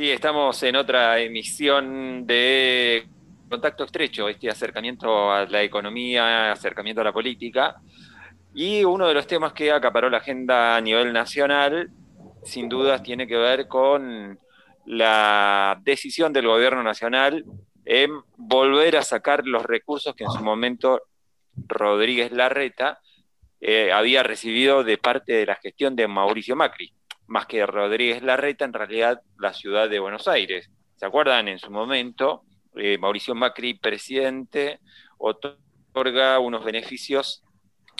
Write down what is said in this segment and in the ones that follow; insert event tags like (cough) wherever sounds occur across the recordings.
Sí, estamos en otra emisión de Contacto Estrecho, este acercamiento a la economía, acercamiento a la política. Y uno de los temas que acaparó la agenda a nivel nacional, sin dudas, tiene que ver con la decisión del gobierno nacional en volver a sacar los recursos que en su momento Rodríguez Larreta eh, había recibido de parte de la gestión de Mauricio Macri más que Rodríguez Larreta, en realidad la ciudad de Buenos Aires. ¿Se acuerdan? En su momento, eh, Mauricio Macri, presidente, otorga unos beneficios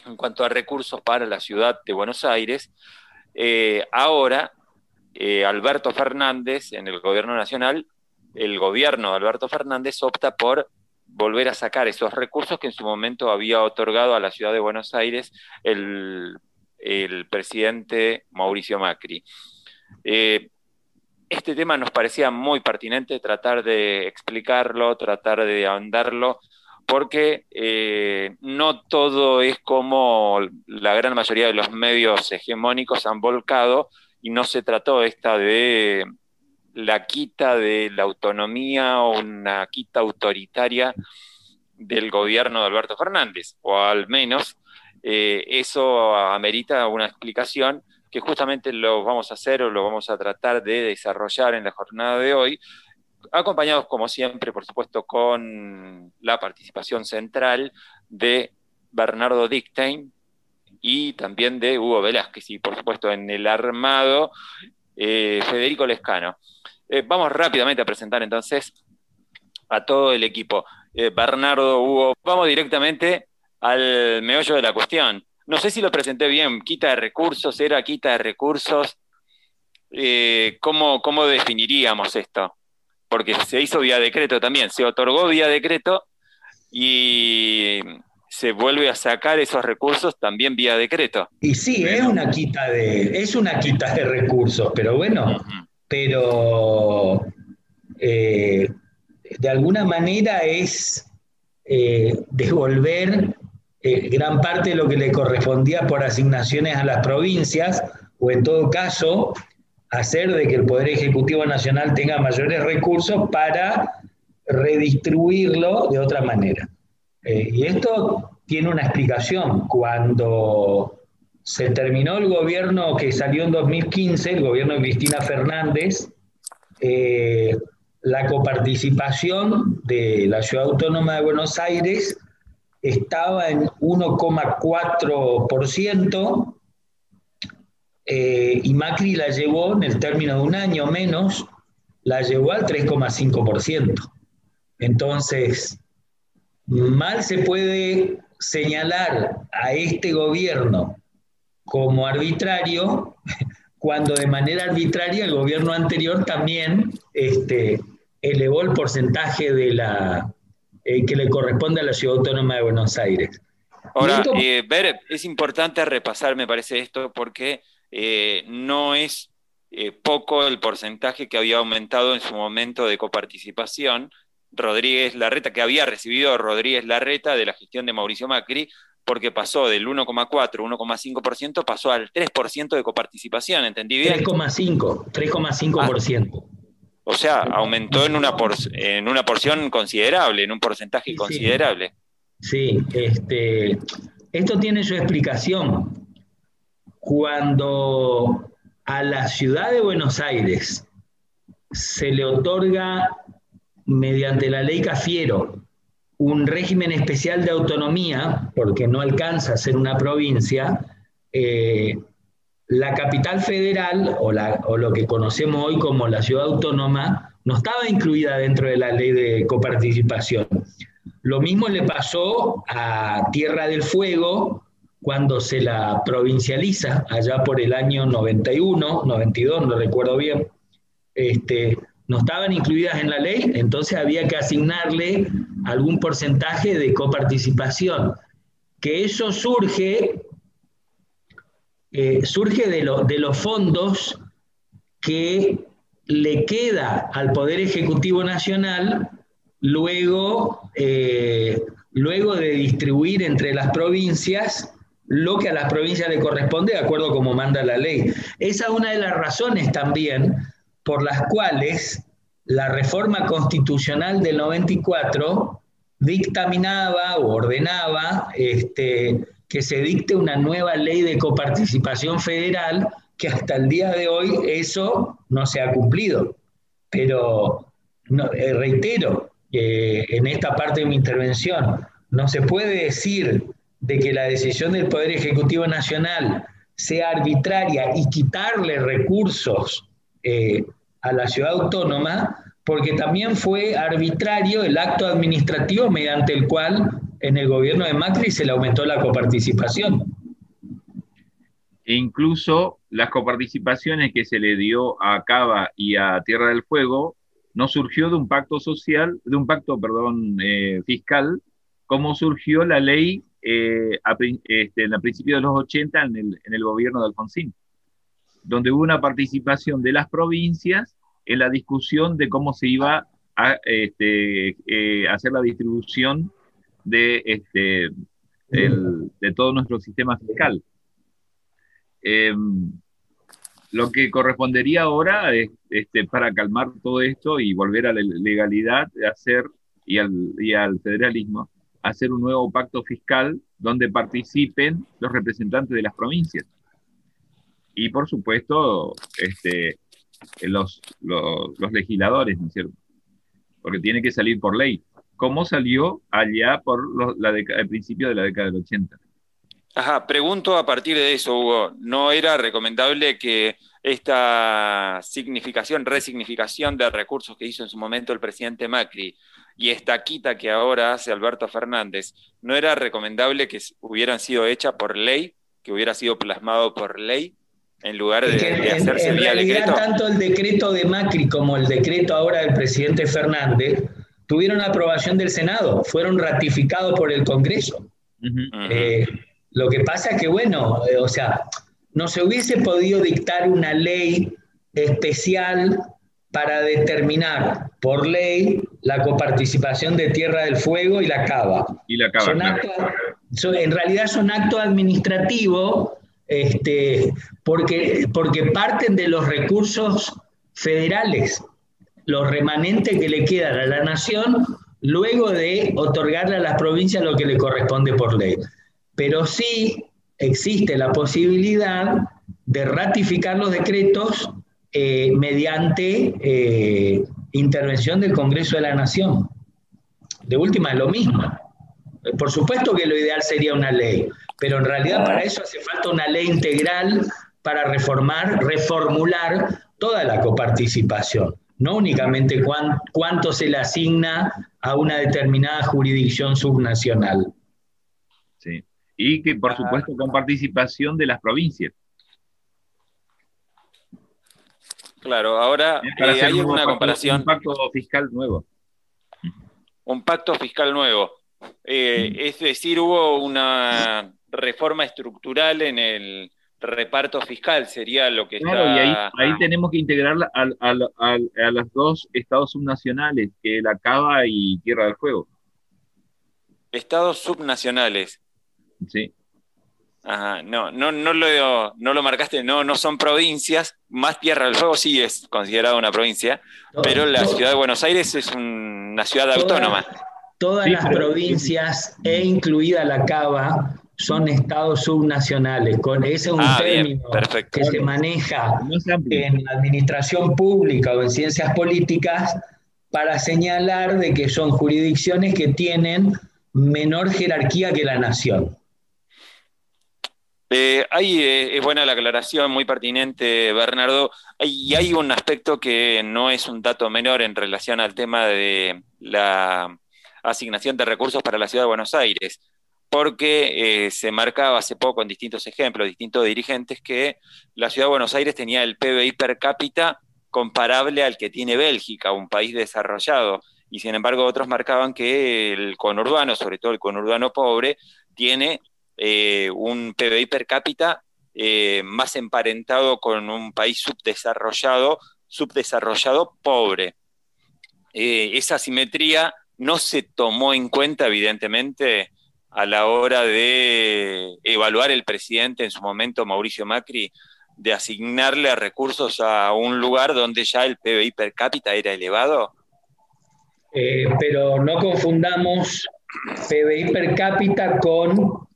en cuanto a recursos para la ciudad de Buenos Aires. Eh, ahora, eh, Alberto Fernández, en el gobierno nacional, el gobierno de Alberto Fernández opta por volver a sacar esos recursos que en su momento había otorgado a la ciudad de Buenos Aires el el presidente Mauricio Macri. Eh, este tema nos parecía muy pertinente tratar de explicarlo, tratar de ahondarlo, porque eh, no todo es como la gran mayoría de los medios hegemónicos han volcado y no se trató esta de la quita de la autonomía o una quita autoritaria del gobierno de Alberto Fernández, o al menos eh, eso amerita una explicación que justamente lo vamos a hacer o lo vamos a tratar de desarrollar en la jornada de hoy, acompañados como siempre, por supuesto, con la participación central de Bernardo Dickstein y también de Hugo Velázquez y por supuesto en el armado eh, Federico Lescano. Eh, vamos rápidamente a presentar entonces a todo el equipo. Bernardo, Hugo, vamos directamente al meollo de la cuestión. No sé si lo presenté bien, quita de recursos, era quita de recursos. Eh, ¿cómo, ¿Cómo definiríamos esto? Porque se hizo vía decreto también, se otorgó vía decreto y se vuelve a sacar esos recursos también vía decreto. Y sí, es una quita de, es una quita de recursos, pero bueno, pero eh, de alguna manera es eh, devolver eh, gran parte de lo que le correspondía por asignaciones a las provincias, o en todo caso, hacer de que el Poder Ejecutivo Nacional tenga mayores recursos para redistribuirlo de otra manera. Eh, y esto tiene una explicación. Cuando se terminó el gobierno que salió en 2015, el gobierno de Cristina Fernández, eh, la coparticipación de la Ciudad Autónoma de Buenos Aires estaba en 1,4% eh, y Macri la llevó en el término de un año menos, la llevó al 3,5%. Entonces, mal se puede señalar a este gobierno como arbitrario (laughs) cuando de manera arbitraria el gobierno anterior también este, elevó el porcentaje de la, eh, que le corresponde a la Ciudad Autónoma de Buenos Aires. Ahora, eh, ver, es importante repasar, me parece esto, porque eh, no es poco el porcentaje que había aumentado en su momento de coparticipación Rodríguez Larreta, que había recibido Rodríguez Larreta de la gestión de Mauricio Macri, porque pasó del 1,4, 1,5%, pasó al 3% de coparticipación, ¿entendí bien? 3,5, 3,5%. O sea, aumentó en una, en una porción considerable, en un porcentaje considerable. Sí, este, esto tiene su explicación. Cuando a la ciudad de Buenos Aires se le otorga mediante la ley Cafiero un régimen especial de autonomía, porque no alcanza a ser una provincia, eh, la capital federal, o, lo que conocemos hoy como la ciudad autónoma, no estaba incluida dentro de la ley de coparticipación. Lo mismo le pasó a Tierra del Fuego cuando se la provincializa, allá por el año 91, 92, no recuerdo bien, este, no estaban incluidas en la ley, entonces había que asignarle algún porcentaje de coparticipación. Que eso surge eh, surge de, los fondos que le queda al Poder Ejecutivo Nacional luego, eh, luego de distribuir entre las provincias lo que a las provincias le corresponde de acuerdo como manda la ley. Esa es una de las razones también por las cuales la reforma constitucional del 94 dictaminaba o ordenaba este, que se dicte una nueva ley de coparticipación federal que hasta el día de hoy eso no se ha cumplido. Pero eh, reitero eh, en esta parte de mi intervención, no se puede decir de que la decisión del Poder Ejecutivo Nacional sea arbitraria y quitarle recursos eh, a la ciudad autónoma, porque también fue arbitrario el acto administrativo mediante el cual en el gobierno de Macri se le aumentó la coparticipación. E incluso las coparticipaciones que se le dio a Cava y a Tierra del Fuego no surgió de un pacto social, de un pacto, perdón, eh, fiscal, como surgió la ley eh, este, en el principio de los 80 en el, en el gobierno de Alfonsín, donde hubo una participación de las provincias en la discusión de cómo se iba a este, eh, hacer la distribución de, este, de todo nuestro sistema fiscal. Em, lo que correspondería ahora es, este, para calmar todo esto y volver a la legalidad, hacer y al, y al federalismo, hacer un nuevo pacto fiscal donde participen los representantes de las provincias. Y por supuesto, este, los, los, legisladores, ¿no es cierto? Porque tiene que salir por ley. ¿Cómo salió allá por la el principio de la década del 80? Ajá, pregunto a partir de eso, Hugo, ¿no era recomendable que esta significación, resignificación de recursos que hizo en su momento el presidente Macri y esta quita que ahora hace Alberto Fernández, ¿no era recomendable que hubieran sido hechas por ley, que hubiera sido plasmado por ley, en lugar de, hacerse en, vía decreto? Tanto el decreto de Macri como el decreto ahora del presidente Fernández tuvieron aprobación del Senado, fueron ratificados por el Congreso. Lo que pasa es que, bueno, eh, o sea, no se hubiese podido dictar una ley especial para determinar por ley la coparticipación de Tierra del Fuego y la Cava. Y la Cava. en realidad son actos administrativos este, porque, porque parten de los recursos federales, los remanentes que le quedan a la nación luego de otorgarle a las provincias lo que le corresponde por ley pero sí existe la posibilidad de ratificar los decretos eh, mediante eh, intervención del Congreso de la Nación. De última es lo mismo. Por supuesto que lo ideal sería una ley, pero en realidad para eso hace falta una ley integral para reformar, reformular toda la coparticipación, no únicamente cuánto se le asigna a una determinada jurisdicción subnacional. Sí y que por supuesto con participación de las provincias. Claro, ahora eh, hay una comparación. Un pacto fiscal nuevo. Un pacto fiscal nuevo. Eh, es decir, hubo una reforma estructural en el reparto fiscal, sería lo que claro, y ahí, tenemos que integrar a, a, los dos estados subnacionales, que la Cava y Tierra del Fuego. Estados subnacionales. Sí. Ajá, no, no, no, lo, no lo marcaste, no, no son provincias, más Tierra del Fuego sí es considerada una provincia, pero la ciudad de Buenos Aires es una ciudad autónoma. Todas las provincias, e incluida la Cava, son estados subnacionales. Con, ese es un ah, término que se maneja en la administración pública o en ciencias políticas para señalar de que son jurisdicciones que tienen menor jerarquía que la nación. Eh, ahí eh, es buena la aclaración, muy pertinente, Bernardo. Y hay un aspecto que no es un dato menor en relación al tema de la asignación de recursos para la ciudad de Buenos Aires, porque eh, se marcaba hace poco en distintos ejemplos, distintos dirigentes, que la ciudad de Buenos Aires tenía el PBI per cápita comparable al que tiene Bélgica, un país desarrollado. Y sin embargo, otros marcaban que el conurbano, sobre todo el conurbano pobre, tiene eh, un PBI per cápita eh, más emparentado con un país subdesarrollado, subdesarrollado pobre. Esa simetría no se tomó en cuenta, evidentemente, a la hora de evaluar el presidente en su momento, Mauricio Macri, de asignarle recursos a un lugar donde ya el PBI per cápita era elevado? Eh, pero no confundamos PBI per cápita con,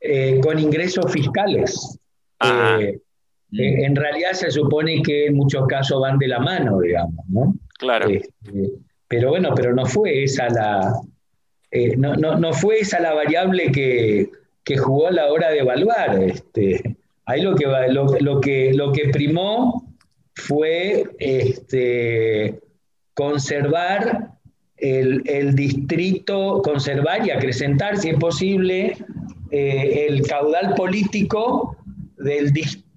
eh, con ingresos fiscales. Eh, en realidad se supone que en muchos casos van de la mano, digamos, ¿no? Claro. Este, pero bueno, pero no fue esa la, no, no, fue esa la variable que, que, jugó a la hora de evaluar. Este, ahí lo que, lo, que, lo que primó fue este, conservar el, distrito, conservar y acrecentar, si es posible, eh, el caudal político del,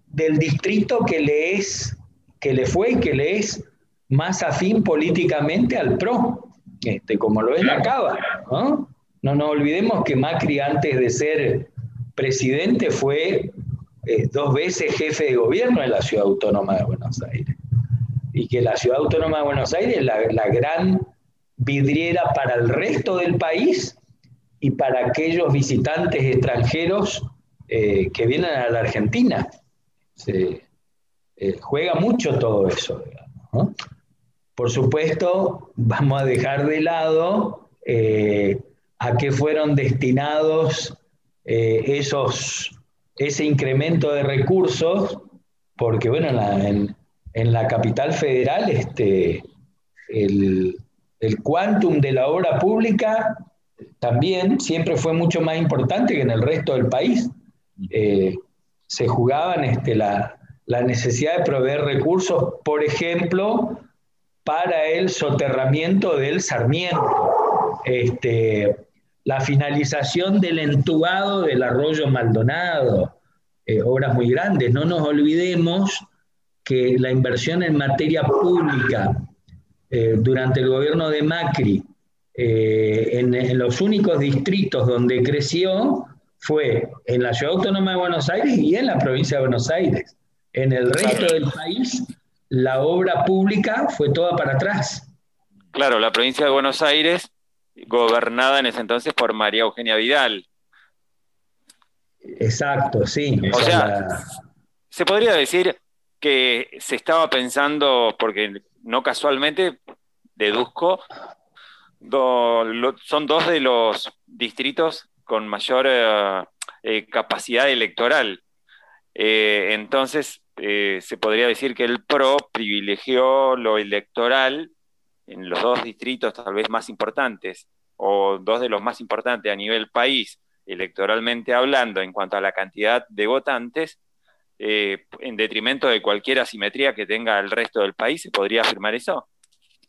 del, distrito que le es, que le fue y que le es más afín políticamente al PRO, este, como lo es la Cava. ¿no? no nos olvidemos que Macri antes de ser presidente fue eh, dos veces jefe de gobierno de la Ciudad Autónoma de Buenos Aires. Y que la Ciudad Autónoma de Buenos Aires es la, gran vidriera para el resto del país y para aquellos visitantes extranjeros eh, que vienen a la Argentina. Se, eh, juega mucho todo eso. Por supuesto, vamos a dejar de lado eh, a qué fueron destinados esos, ese incremento de recursos, porque bueno, en la, en la capital federal este, el, el quantum de la obra pública también siempre fue mucho más importante que en el resto del país. Eh, se jugaban este, la, necesidad de proveer recursos, por ejemplo, para el soterramiento del Sarmiento, este, la finalización del entubado del arroyo Maldonado, eh, obras muy grandes. No nos olvidemos que la inversión en materia pública eh, durante el gobierno de Macri, eh, en, los únicos distritos donde creció fue en la Ciudad Autónoma de Buenos Aires y en la provincia de Buenos Aires. En el resto del país, la obra pública fue toda para atrás. Claro, la provincia de Buenos Aires, gobernada en ese entonces por María Eugenia Vidal. Exacto, sí. O sea, se podría decir que se estaba pensando, porque no casualmente, deduzco, son dos de los distritos con mayor eh, eh, capacidad electoral. Eh, entonces, se podría decir que el PRO privilegió lo electoral en los dos distritos tal vez más importantes, o dos de los más importantes a nivel país, electoralmente hablando, en cuanto a la cantidad de votantes, eh, en detrimento de cualquier asimetría que tenga el resto del país. ¿Se podría afirmar eso?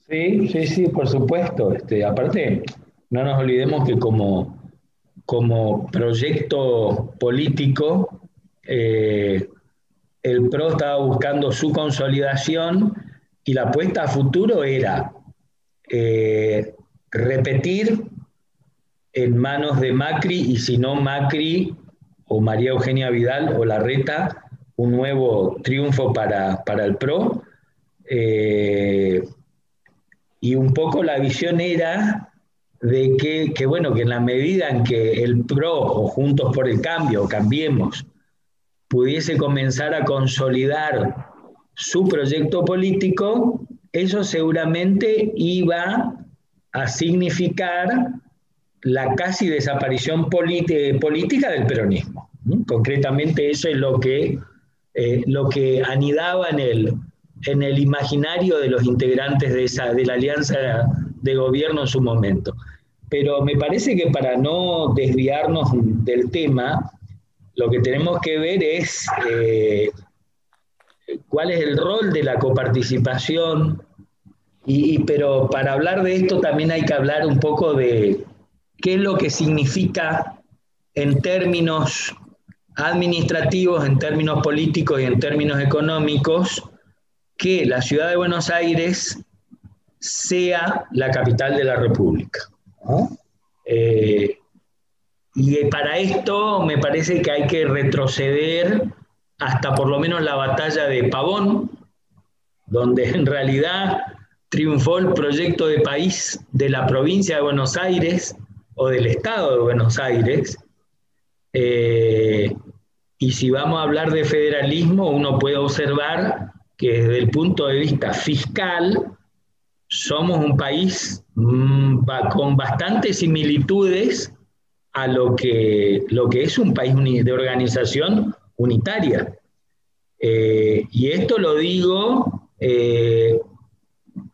Sí, sí, sí, por supuesto. Este, aparte, no nos olvidemos que como, como proyecto político, eh, el PRO estaba buscando su consolidación y la apuesta a futuro era eh, repetir en manos de Macri y si no Macri o María Eugenia Vidal o Larreta un nuevo triunfo para, el PRO. Eh, y un poco la visión era de que, bueno, que en la medida en que el PRO o Juntos por el Cambio, Cambiemos, pudiese comenzar a consolidar su proyecto político, eso seguramente iba a significar la casi desaparición política del peronismo. Concretamente eso es lo que eh, lo que anidaba en el, en el imaginario de los integrantes de, esa, de la alianza de gobierno en su momento. Pero me parece que para no desviarnos del tema, lo que tenemos que ver es eh, cuál es el rol de la coparticipación, y, pero para hablar de esto también hay que hablar un poco de qué es lo que significa en términos administrativos, en términos políticos y en términos económicos, que la ciudad de Buenos Aires sea la capital de la República. Eh, y para esto me parece que hay que retroceder hasta por lo menos la batalla de Pavón, donde en realidad triunfó el proyecto de país de la provincia de Buenos Aires o del Estado de Buenos Aires, eh, Y si vamos a hablar de federalismo, uno puede observar que desde el punto de vista fiscal, somos un país mm, con bastantes similitudes a lo que, lo que es un país de organización unitaria. Eh, y esto lo digo eh,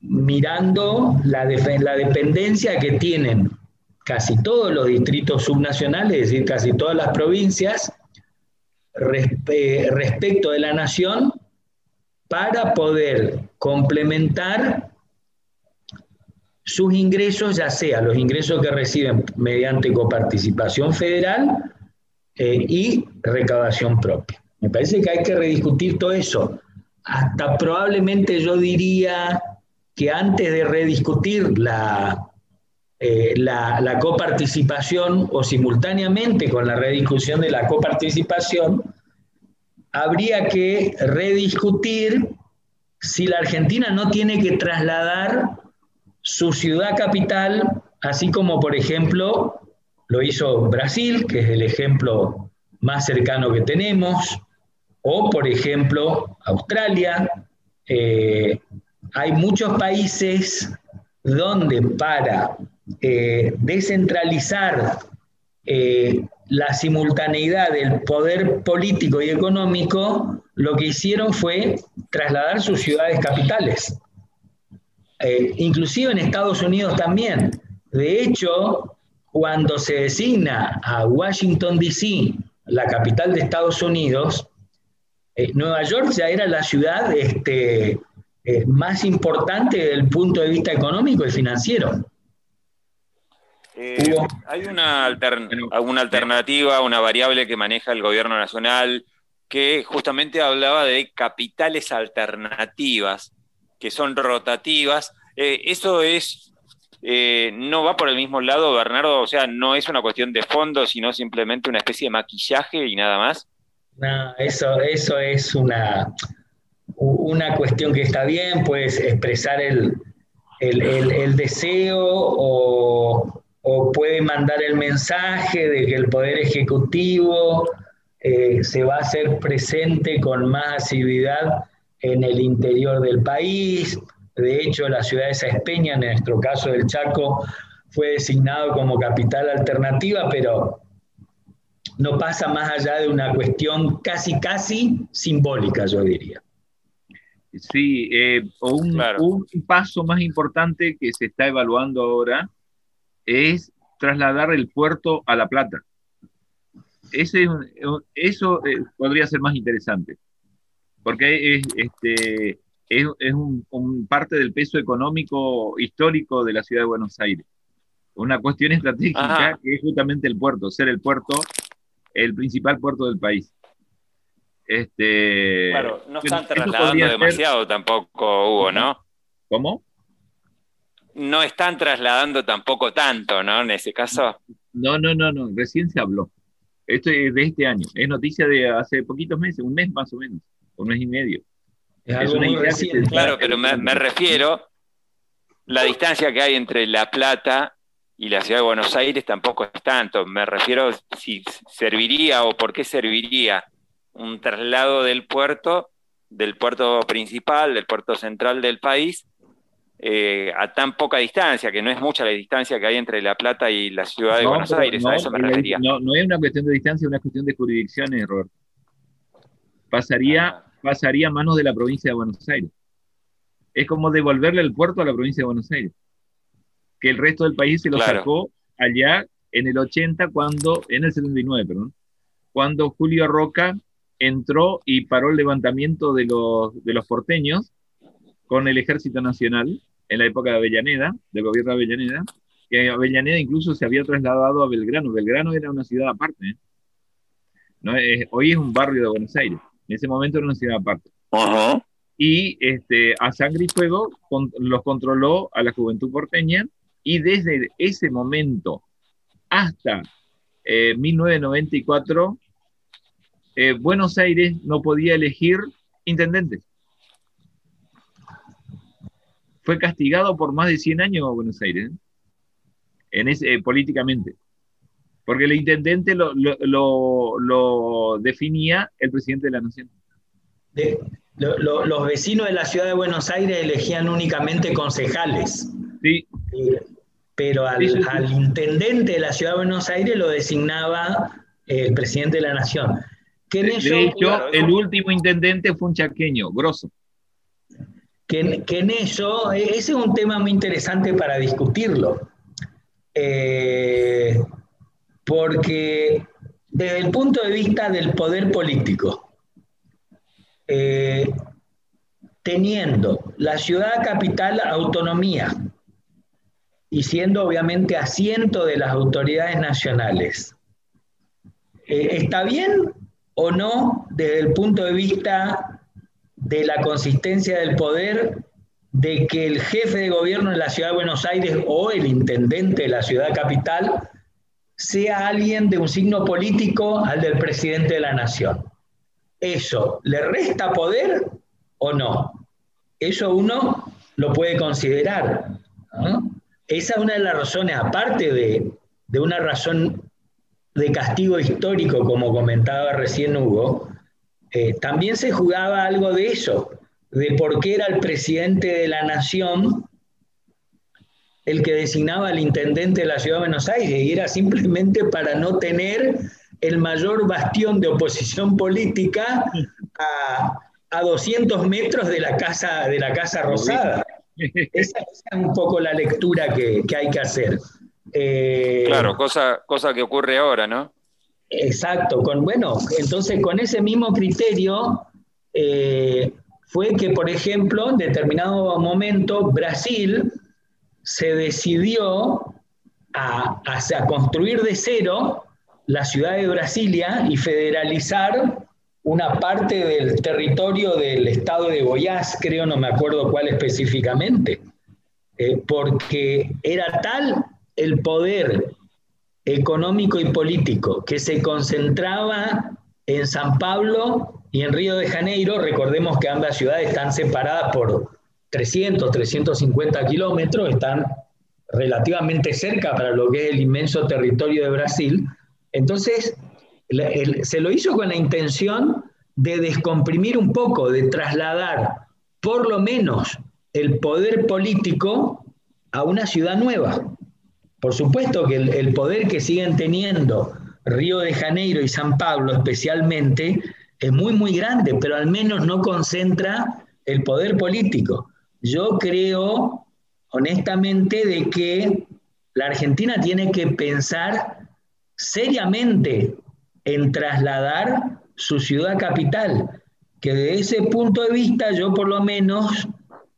mirando la, la dependencia que tienen casi todos los distritos subnacionales, es decir, casi todas las provincias, respecto de la nación, para poder complementar sus ingresos, ya sea los ingresos que reciben mediante coparticipación federal eh, y recaudación propia. Me parece que hay que rediscutir todo eso. Hasta probablemente yo diría que antes de rediscutir la, eh, la, la, coparticipación o simultáneamente con la rediscusión de la coparticipación, habría que rediscutir si la Argentina no tiene que trasladar su ciudad capital, así como por ejemplo lo hizo Brasil, que es el ejemplo más cercano que tenemos, o por ejemplo Australia. Eh, hay muchos países donde para eh, descentralizar eh, la simultaneidad del poder político y económico, lo que hicieron fue trasladar sus ciudades capitales. Eh, inclusive en Estados Unidos también. De hecho, cuando se designa a Washington, D.C., la capital de Estados Unidos, eh, Nueva York ya era la ciudad este, eh, más importante desde el punto de vista económico y financiero. hay una, alternativa, una variable que maneja el gobierno nacional que justamente hablaba de capitales alternativas que son rotativas. Eh, eso es, eh, no va por el mismo lado, Bernardo, o sea, no es una cuestión de fondo, sino simplemente una especie de maquillaje y nada más. No, eso, eso es una, una cuestión que está bien, puedes expresar el, deseo o, puede mandar el mensaje de que el Poder Ejecutivo eh, se va a hacer presente con más asiduidad en el interior del país. De hecho, la ciudad de Saespeña, en nuestro caso del Chaco, fue designado como capital alternativa, pero no pasa más allá de una cuestión casi, casi simbólica, yo diría. Sí, eh, un, un, paso más importante que se está evaluando ahora es trasladar el puerto a La Plata. Ese, eso eh, podría ser más interesante porque es, este, es, un, parte del peso económico histórico de la ciudad de Buenos Aires. Una cuestión estratégica que es justamente el puerto, ser el puerto, el principal puerto del país. Este, claro, no están trasladando demasiado tampoco, Hugo, ¿no? ¿Cómo? No están trasladando tampoco tanto, ¿no? En ese caso. No, no, no, no, recién se habló. Esto es de este año, es noticia de hace poquitos meses, un mes más o menos un mes y medio. Es, una Claro, pero me, me, refiero, la distancia que hay entre La Plata y la ciudad de Buenos Aires tampoco es tanto. Me refiero si serviría o por qué serviría un traslado del puerto, del puerto principal, del puerto central del país, eh, a tan poca distancia, que no es mucha la distancia que hay entre La Plata y la ciudad de Buenos Aires, a eso me refería. No, no es una cuestión de distancia, es una cuestión de jurisdicciones, Roberto. Pasaría ah pasaría a manos de la provincia de Buenos Aires. Es como devolverle el puerto a la provincia de Buenos Aires, que el resto del país se lo sacó allá en el 80, cuando, en el 79, perdón, cuando Julio Roca entró y paró el levantamiento de los, de los porteños con el Ejército Nacional en la época de Avellaneda, del gobierno de Avellaneda, que Avellaneda incluso se había trasladado a Belgrano. Belgrano era una ciudad aparte. ¿eh? ¿No? hoy es un barrio de Buenos Aires. En ese momento era una ciudad aparte. Y este, a sangre y fuego los controló a la juventud porteña y desde ese momento hasta 1994, eh, eh, Buenos Aires no podía elegir intendentes. Fue castigado por más de 100 años Buenos Aires, ¿eh? en ese, políticamente. Porque el intendente lo, lo, definía el presidente de la nación. los vecinos de la ciudad de Buenos Aires elegían únicamente concejales. Sí. Pero al, intendente de la ciudad de Buenos Aires lo designaba el presidente de la nación. de, hecho, el último intendente fue un chaqueño, grosso. Que, en eso, e, ese es un tema muy interesante para discutirlo. Eh, porque desde el punto de vista del poder político, eh, teniendo la ciudad capital autonomía y siendo obviamente asiento de las autoridades nacionales, eh, ¿está bien o no desde el punto de vista de la consistencia del poder de que el jefe de gobierno de la ciudad de Buenos Aires o el intendente de la ciudad capital sea alguien de un signo político al del presidente de la nación. ¿Eso le resta poder o no? Eso uno lo puede considerar. Esa es una de las razones, aparte de, una razón de castigo histórico, como comentaba recién Hugo, eh, también se jugaba algo de eso, de por qué era el presidente de la nación el que designaba al intendente de la ciudad de Buenos Aires y era simplemente para no tener el mayor bastión de oposición política a, 200 metros de la Casa, de la casa Rosada. Esa, es un poco la lectura que, hay que hacer. Eh, claro, cosa, cosa que ocurre ahora, ¿no? Exacto, con, bueno, entonces con ese mismo criterio eh, fue que, por ejemplo, en determinado momento Brasil se decidió a, construir de cero la ciudad de Brasilia y federalizar una parte del territorio del estado de Goiás, creo, no me acuerdo cuál específicamente, eh, porque era tal el poder económico y político que se concentraba en San Pablo y en Río de Janeiro. Recordemos que ambas ciudades están separadas por 300, 350 kilómetros, están relativamente cerca para lo que es el inmenso territorio de Brasil. Entonces, se lo hizo con la intención de descomprimir un poco, de trasladar por lo menos el poder político a una ciudad nueva. Por supuesto que el, el poder que siguen teniendo Río de Janeiro y San Pablo especialmente es muy, muy grande, pero al menos no concentra el poder político. Yo creo honestamente de que la Argentina tiene que pensar seriamente en trasladar su ciudad capital, que de ese punto de vista yo por lo menos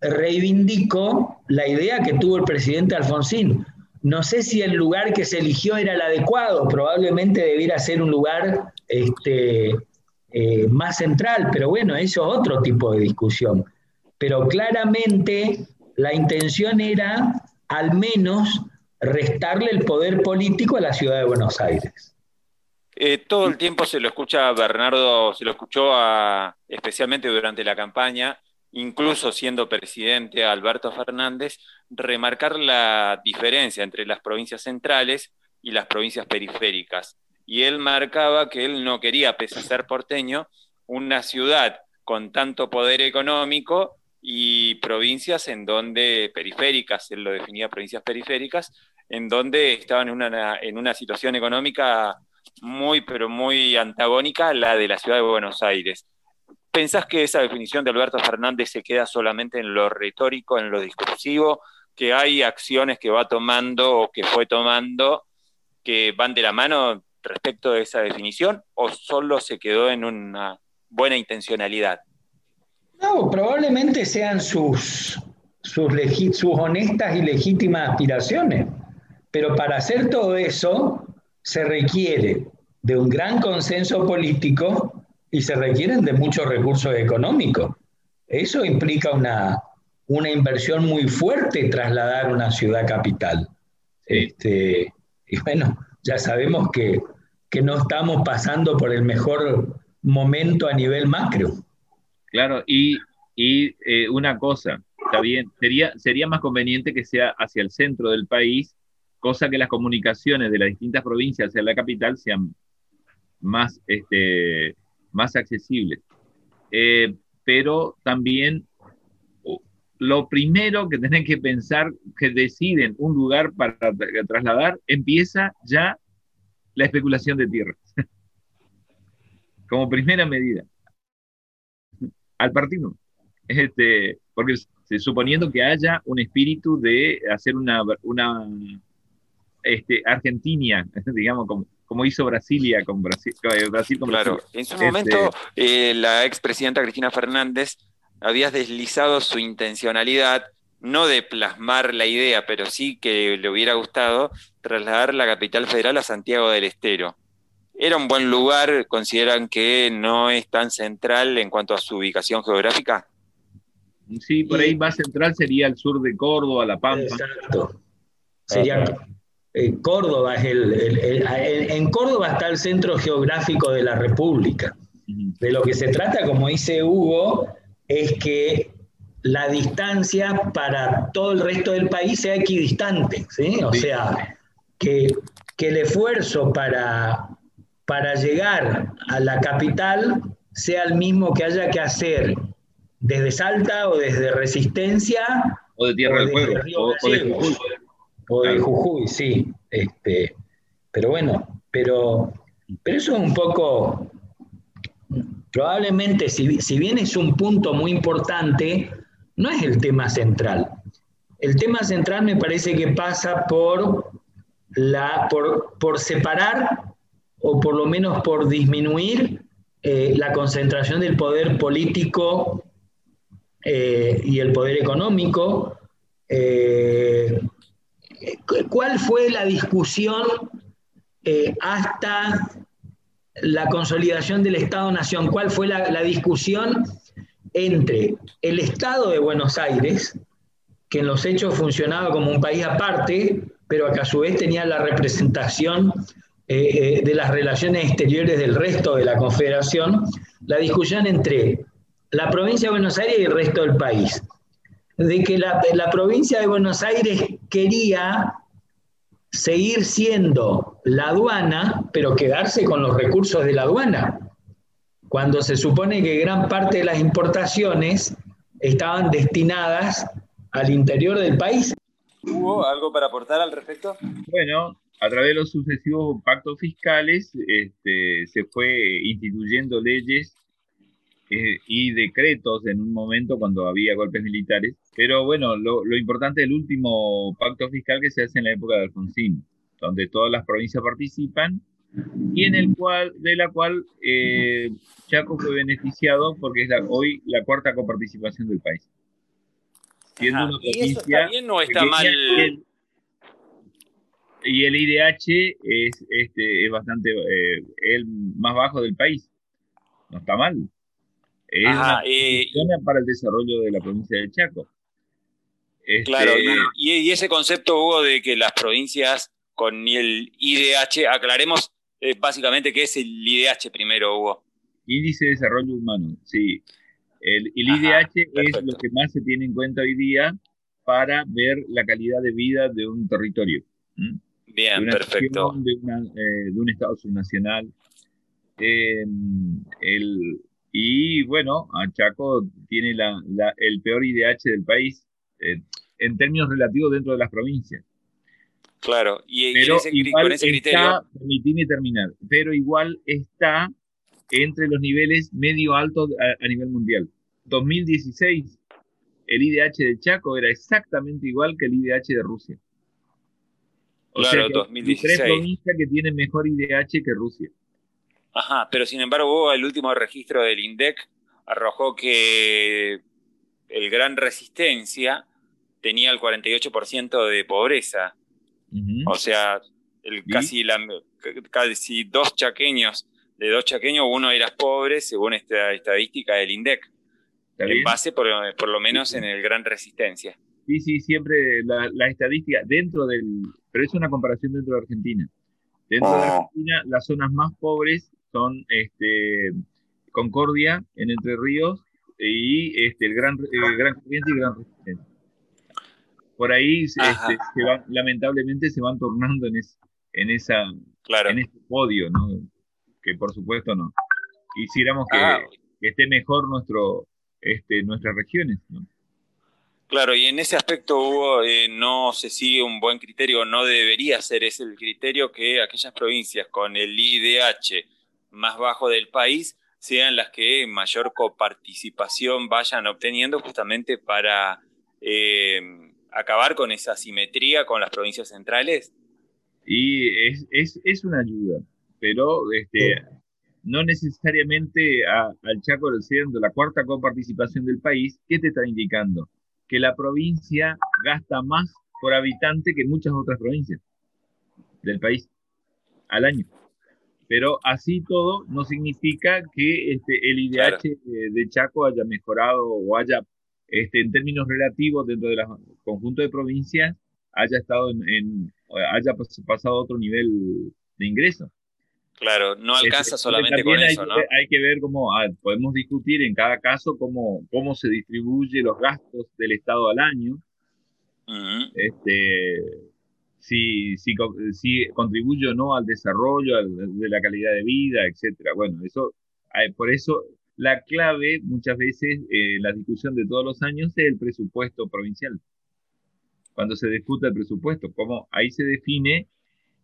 reivindico la idea que tuvo el presidente Alfonsín. No sé si el lugar que se eligió era el adecuado, probablemente debiera ser un lugar este, eh, más central, pero bueno, eso es otro tipo de discusión pero claramente la intención era al menos restarle el poder político a la ciudad de Buenos Aires. Eh, todo el tiempo se lo escucha a Bernardo, se lo escuchó a, especialmente durante la campaña, incluso siendo presidente Alberto Fernández, remarcar la diferencia entre las provincias centrales y las provincias periféricas. Y él marcaba que él no quería, pese a ser porteño, una ciudad con tanto poder económico y provincias en donde, periféricas, él lo definía provincias periféricas, en donde estaban en una, en una situación económica muy, pero muy antagónica a la de la ciudad de Buenos Aires. ¿Pensás que esa definición de Alberto Fernández se queda solamente en lo retórico, en lo discursivo, que hay acciones que va tomando o que fue tomando que van de la mano respecto de esa definición o solo se quedó en una buena intencionalidad? No, probablemente sean sus, sus, sus honestas y legítimas aspiraciones, pero para hacer todo eso se requiere de un gran consenso político y se requieren de muchos recursos económicos. Eso implica una, una inversión muy fuerte trasladar una ciudad capital. Este, y bueno, ya sabemos que, que no estamos pasando por el mejor momento a nivel macro. Claro, y, eh, una cosa, está bien, sería, sería más conveniente que sea hacia el centro del país cosa que las comunicaciones de las distintas provincias hacia la capital sean más, este, más accesibles. Eh, pero también lo primero que tienen que pensar, que deciden un lugar para trasladar, empieza ya la especulación de tierras. (laughs) Como primera medida. Al partido. Este, porque suponiendo que haya un espíritu de hacer una, una este, Argentina, (laughs) digamos, como, como hizo Brasilia con Brasil. Eh, Brasil claro, en su momento este, eh, la expresidenta Cristina Fernández había deslizado su intencionalidad, no de plasmar la idea, pero sí que le hubiera gustado trasladar la capital federal a Santiago del Estero. ¿Era un buen lugar? ¿Consideran que no es tan central en cuanto a su ubicación geográfica? Sí, por ahí más central sería el sur de Córdoba, La Pampa. Exacto. Sería eh, Córdoba es el, en Córdoba está el centro geográfico de la República. De lo que se trata, como dice Hugo, es que la distancia para todo el resto del país sea equidistante, ¿sí? O sea, que, el esfuerzo para, para llegar a la capital sea el mismo que haya que hacer desde Salta o desde Resistencia o de Tierra del Fuego o, de Jujuy. O de Jujuy, sí. Este, pero bueno, pero, pero eso es un poco, probablemente, si, si bien es un punto muy importante, no es el tema central. El tema central me parece que pasa por, la, por, por separar o por lo menos por disminuir eh, la concentración del poder político eh, y el poder económico. Eh, ¿Cuál fue la discusión hasta la consolidación del Estado-Nación? ¿Cuál fue la, discusión entre el Estado de Buenos Aires, que en los hechos funcionaba como un país aparte, pero que a su vez tenía la representación eh, de las relaciones exteriores del resto de la Confederación, la discusión entre la provincia de Buenos Aires y el resto del país. De que la, la provincia de Buenos Aires quería seguir siendo la aduana, pero quedarse con los recursos de la aduana, cuando se supone que gran parte de las importaciones estaban destinadas al interior del país. ¿Hubo algo para aportar al respecto? Bueno, a través de los sucesivos pactos fiscales este, se fue instituyendo leyes eh, y decretos en un momento cuando había golpes militares. Pero bueno, lo, importante es el último pacto fiscal que se hace en la época de Alfonsín, donde todas las provincias participan y en el cual, de la cual eh, Chaco fue beneficiado porque es hoy la cuarta coparticipación del país. Siendo una ¿Y eso está bien o está mal? Y el IDH es, este, es bastante eh, el más bajo del país. No está mal. Es Ajá, para el desarrollo de la provincia de Chaco. Este, claro, y, ese concepto, Hugo, de que las provincias con el IDH, aclaremos eh, básicamente qué es el IDH primero, Hugo. Índice de Desarrollo Humano, sí. El, IDH es lo que más se tiene en cuenta hoy día para ver la calidad de vida de un territorio. Bien, perfecto. De, eh, de, un Estado subnacional. Em, el, y bueno, Chaco tiene la, el peor IDH del país eh, en términos relativos dentro de las provincias. Claro, y, pero ese, con ese criterio. Terminar, pero igual está entre los niveles medio altos a, nivel mundial. 2016, el IDH de Chaco era exactamente igual que el IDH de Rusia. O claro, sea 2016. tres provincias que tienen mejor IDH que Rusia. Ajá, pero sin embargo, el último registro del INDEC arrojó que el Gran Resistencia tenía el 48% de pobreza. O sea, el, casi, la, casi dos chaqueños, de dos chaqueños, uno era pobre, según esta estadística del INDEC. En base, por, lo menos, en el Gran Resistencia. Sí, sí, siempre la, la, estadística dentro del. Pero es una comparación dentro de Argentina. Dentro de oh. Argentina, las zonas más pobres son este, Concordia, en Entre Ríos, y este, el Gran, el Gran Corriente y Gran Resistencia. por ahí este, lamentablemente se van tornando en, en, esa, en ese podio, ¿no? que por supuesto no. Quisiéramos que, ah. esté mejor nuestro, este, nuestras regiones. ¿no? Claro, y en ese aspecto, Hugo, eh, no se sigue un buen criterio, no debería ser ese el criterio que aquellas provincias con el IDH más bajo del país sean las que mayor coparticipación vayan obteniendo justamente para eh, acabar con esa simetría con las provincias centrales? Y es, es, es una ayuda, pero este, no necesariamente al Chaco siendo la cuarta coparticipación del país, ¿qué te está indicando? Que la provincia gasta más por habitante que muchas otras provincias del país al año. Pero así todo no significa que este, el IDH de Chaco haya mejorado o haya, este, en términos relativos, dentro del conjunto de provincias, haya estado en, haya pasado a otro nivel de ingreso. Claro, no alcanza solamente con eso, ¿no? Hay que ver cómo ah, podemos discutir en cada caso cómo, cómo se distribuye los gastos del Estado al año. este, si, si, si, contribuye o no al desarrollo de la calidad de vida, etcétera. Bueno, eso, por eso la clave muchas veces en eh, la discusión de todos los años es el presupuesto provincial. Cuando se discute el presupuesto, cómo ahí se define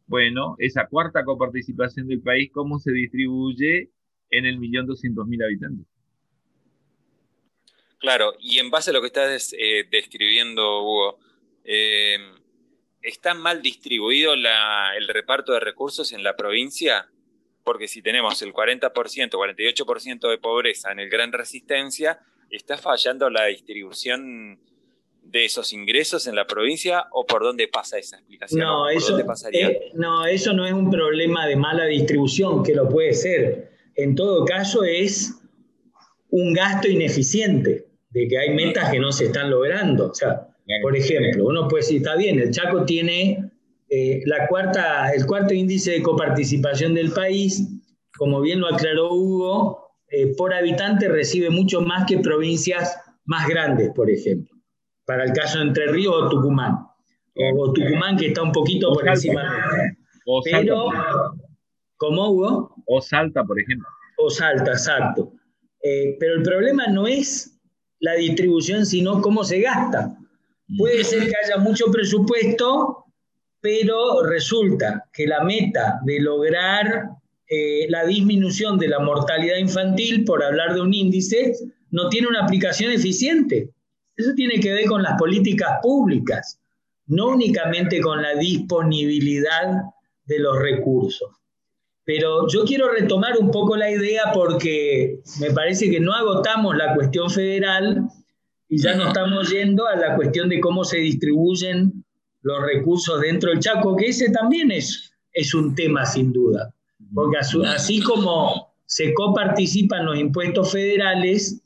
bueno, esa cuarta coparticipación del país, ¿cómo se distribuye en el millón doscientos mil habitantes? Claro, y en base a lo que estás eh, describiendo, Hugo, eh, ¿está mal distribuido el reparto de recursos en la provincia? Porque si tenemos el 40%, 48% de pobreza en el Gran Resistencia, está fallando la distribución de esos ingresos en la provincia o por dónde pasa esa explicación? No, eso, no, eso no es un problema de mala distribución, que lo puede ser. En todo caso es un gasto ineficiente, de que hay metas que no se están logrando. O sea, por ejemplo, uno puede decir, está bien, el Chaco tiene eh, la cuarta, el cuarto índice de coparticipación del país, como bien lo aclaró Hugo, eh, por habitante recibe mucho más que provincias más grandes, por ejemplo para el caso de Entre Ríos o Tucumán. O, Tucumán que está un poquito por encima de o Pero, ¿cómo Hugo? O Salta, por ejemplo. O Salta, exacto. Eh, pero el problema no es la distribución, sino cómo se gasta. Puede ser que haya mucho presupuesto, pero resulta que la meta de lograr eh, la disminución de la mortalidad infantil, por hablar de un índice, no tiene una aplicación eficiente. Eso tiene que ver con las políticas públicas, no únicamente con la disponibilidad de los recursos. Pero yo quiero retomar un poco la idea porque me parece que no agotamos la cuestión federal y ya no estamos yendo a la cuestión de cómo se distribuyen los recursos dentro del Chaco, que ese también es, es un tema sin duda. Porque así como se coparticipan los impuestos federales,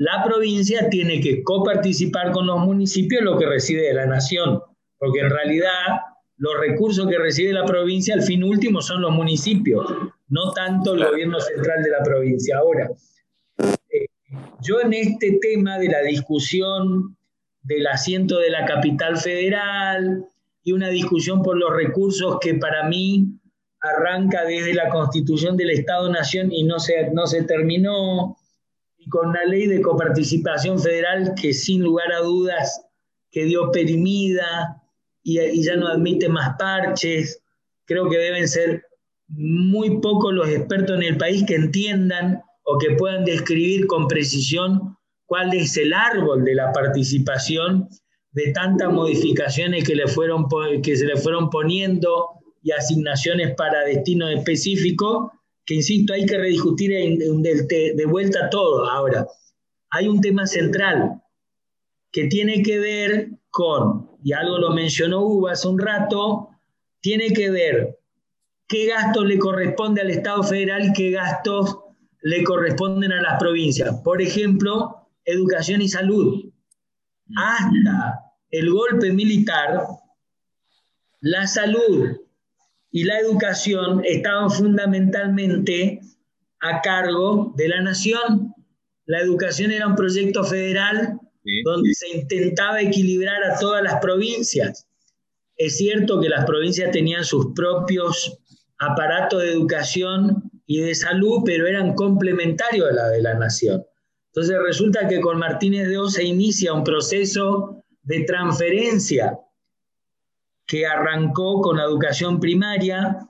la provincia tiene que coparticipar con los municipios lo que recibe de la nación, porque en realidad los recursos que recibe la provincia al fin último son los municipios, no tanto el gobierno central de la provincia. Ahora, eh, yo en este tema de la discusión del asiento de la capital federal y una discusión por los recursos que para mí arranca desde la constitución del Estado-Nación y no se, no se terminó, y con la ley de coparticipación federal que sin lugar a dudas quedó perimida y, y ya no admite más parches. Creo que deben ser muy pocos los expertos en el país que entiendan o que puedan describir con precisión cuál es el árbol de la participación de tantas modificaciones que, le fueron, que se le fueron poniendo y asignaciones para destinos específicos que insisto, hay que rediscutir de, vuelta todo. Ahora, hay un tema central que tiene que ver con, y algo lo mencionó Hugo hace un rato, tiene que ver qué gastos le corresponde al Estado federal y qué gastos le corresponden a las provincias. Por ejemplo, educación y salud. Hasta el golpe militar, la salud y la educación estaban fundamentalmente a cargo de la nación. La educación era un proyecto federal donde se intentaba equilibrar a todas las provincias. Es cierto que las provincias tenían sus propios aparatos de educación y de salud, pero eran complementarios a la de la nación. Entonces resulta que con Martínez de O se inicia un proceso de transferencia que arrancó con la educación primaria,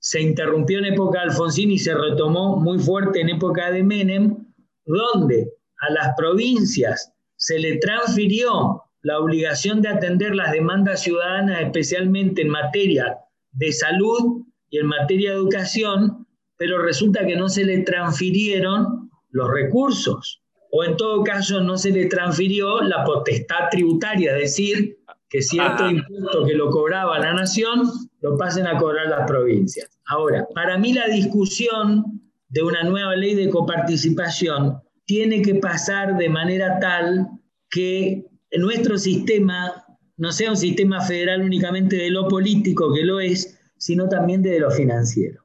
se interrumpió en época de Alfonsín y se retomó muy fuerte en época de Menem, donde a las provincias se le transfirió la obligación de atender las demandas ciudadanas, especialmente en materia de salud y en materia de educación, pero resulta que no se le transfirieron los recursos, o en todo caso no se le transfirió la potestad tributaria, es decir, que cierto impuesto que lo cobraba la nación lo pasen a cobrar las provincias. Ahora, para mí la discusión de una nueva ley de coparticipación tiene que pasar de manera tal que nuestro sistema no sea un sistema federal únicamente de lo político, que lo es, sino también de lo financiero.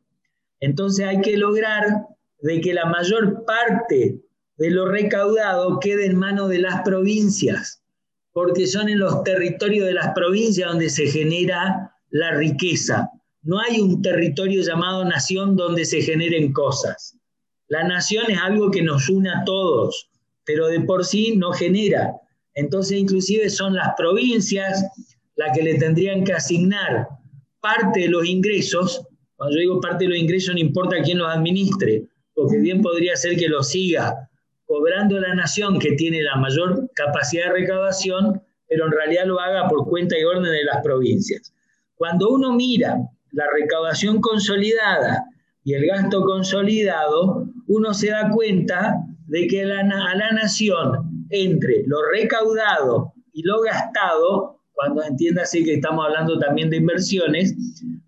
Entonces hay que lograr de que la mayor parte de lo recaudado quede en manos de las provincias, porque son en los territorios de las provincias donde se genera la riqueza. No hay un territorio llamado nación donde se generen cosas. La nación es algo que nos une a todos, pero de por sí no genera. Entonces, inclusive son las provincias las que le tendrían que asignar parte de los ingresos. Cuando yo digo parte de los ingresos, no importa quién los administre, porque bien podría ser que los siga cobrando la nación que tiene la mayor capacidad de recaudación, pero en realidad lo haga por cuenta y orden de las provincias. Cuando uno mira la recaudación consolidada y el gasto consolidado, uno se da cuenta de que a la nación, entre lo recaudado y lo gastado, cuando entiéndase que estamos hablando también de inversiones,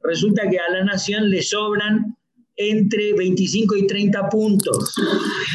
resulta que a la nación le sobran entre 25 y 30 puntos.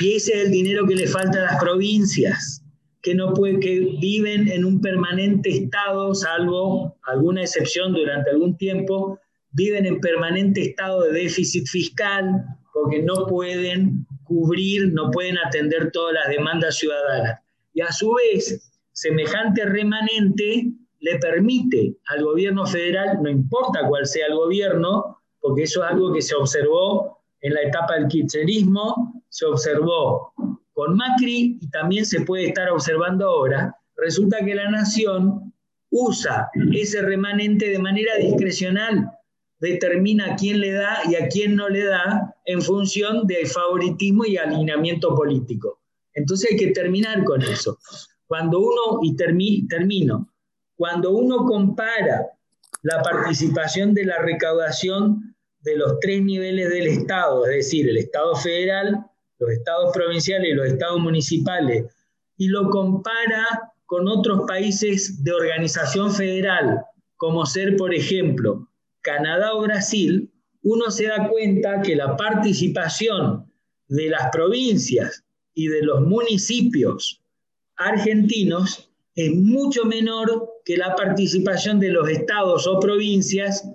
Y ese es el dinero que le falta a las provincias, que, no puede, que viven en un permanente estado, salvo alguna excepción durante algún tiempo, viven en permanente estado de déficit fiscal porque no pueden cubrir, no pueden atender todas las demandas ciudadanas. Y a su vez, semejante remanente le permite al gobierno federal, no importa cuál sea el gobierno, porque eso es algo que se observó en la etapa del kirchnerismo, se observó con Macri y también se puede estar observando ahora. Resulta que la nación usa ese remanente de manera discrecional, determina quién le da y a quién no le da en función del favoritismo y alineamiento político. Entonces hay que terminar con eso. Cuando uno, y termino, cuando uno compara la participación de la recaudación de los tres niveles del Estado, es decir, el Estado federal, los estados provinciales y los estados municipales, y lo compara con otros países de organización federal, como ser, por ejemplo, Canadá o Brasil, uno se da cuenta que la participación de las provincias y de los municipios argentinos es mucho menor que la participación de los estados o provincias